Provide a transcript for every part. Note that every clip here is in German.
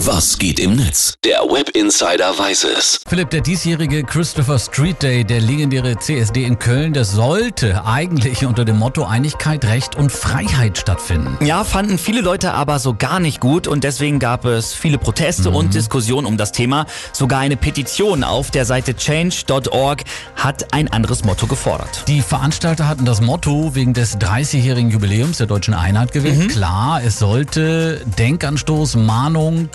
Was geht im Netz? Der Web Insider weiß es. Philipp, der diesjährige Christopher Street Day, der legendäre CSD in Köln, der sollte eigentlich unter dem Motto Einigkeit, Recht und Freiheit stattfinden. Ja, fanden viele Leute aber so gar nicht gut und deswegen gab es viele Proteste und Diskussionen um das Thema. Sogar eine Petition auf der Seite change.org hat ein anderes Motto gefordert. Die Veranstalter hatten das Motto wegen des 30-jährigen Jubiläums der deutschen Einheit gewählt. Klar, es sollte Denkanstoß, Mahnung,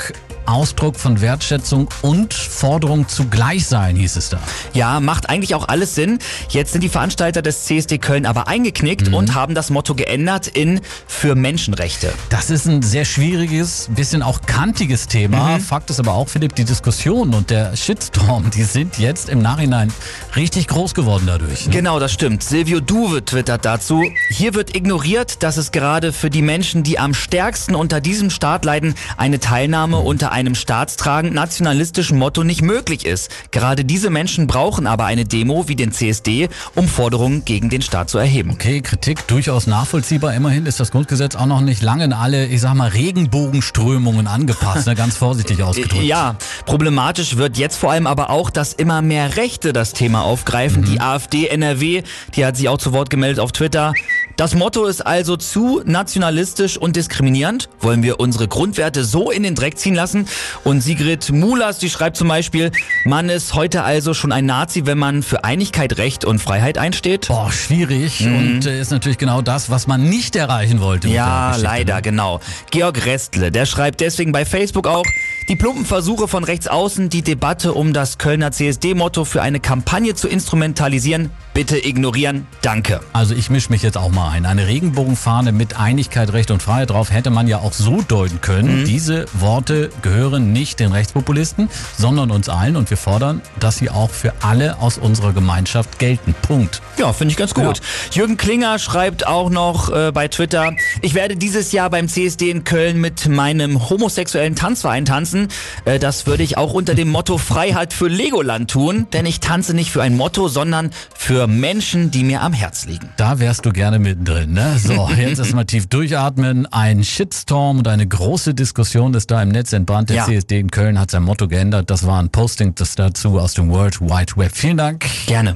Ausdruck von Wertschätzung und Forderung zugleich sein, hieß es da. Ja, macht eigentlich auch alles Sinn. Jetzt sind die Veranstalter des CSD Köln aber eingeknickt und haben das Motto geändert in für Menschenrechte. Das ist ein sehr schwieriges, bisschen auch kantiges Thema. Fakt ist aber auch, Philipp, die Diskussion und der Shitstorm, die sind jetzt im Nachhinein richtig groß geworden dadurch. ne? Genau, das stimmt. Silvio Duve twittert dazu. Hier wird ignoriert, dass es gerade für die Menschen, die am stärksten unter diesem Staat leiden, eine Teilnahme unter einem staatstragend nationalistischen Motto nicht möglich ist. Gerade diese Menschen brauchen aber eine Demo wie den CSD, um Forderungen gegen den Staat zu erheben. Okay, Kritik durchaus nachvollziehbar. Immerhin ist das Grundgesetz auch noch nicht lange in alle, ich sag mal, Regenbogenströmungen angepasst, ne? ganz vorsichtig ausgedrückt. Ja, problematisch wird jetzt vor allem aber auch, dass immer mehr Rechte das Thema aufgreifen. Die AfD NRW, die hat sich auch zu Wort gemeldet auf Twitter. Das Motto ist also zu nationalistisch und diskriminierend. Wollen wir unsere Grundwerte so in den Dreck ziehen lassen? Und Sigrid Mulas, die schreibt zum Beispiel, man ist heute also schon ein Nazi, wenn man für Einigkeit, Recht und Freiheit einsteht. Boah, schwierig und äh, ist natürlich genau das, was man nicht erreichen wollte. Ja, leider, ne? genau. Georg Restle, der schreibt deswegen bei Facebook auch, die plumpen Versuche von rechts außen, die Debatte um das Kölner CSD-Motto für eine Kampagne zu instrumentalisieren, bitte ignorieren. Danke. Also ich mische mich jetzt auch mal ein. Eine Regenbogenfahne mit Einigkeit, Recht und Freiheit drauf hätte man ja auch so deuten können. Diese Worte gehören nicht den Rechtspopulisten, sondern uns allen und wir fordern, dass sie auch für alle aus unserer Gemeinschaft gelten. Punkt. Ja, finde ich ganz gut. Jürgen Klinger schreibt auch noch äh, bei Twitter, ich werde dieses Jahr beim CSD in Köln mit meinem homosexuellen Tanzverein tanzen. Äh, das würde ich auch unter dem Motto Freiheit für Legoland tun, denn ich tanze nicht für ein Motto, sondern für Menschen, die mir am Herz liegen. Da wärst du gerne mittendrin, ne? So, jetzt erstmal tief durchatmen. Ein Shitstorm und eine große Diskussion ist da im Netz entbrannt. Der Ja. CSD in Köln hat sein Motto geändert. Das war ein Posting das dazu aus dem World Wide Web. Vielen Dank. Gerne.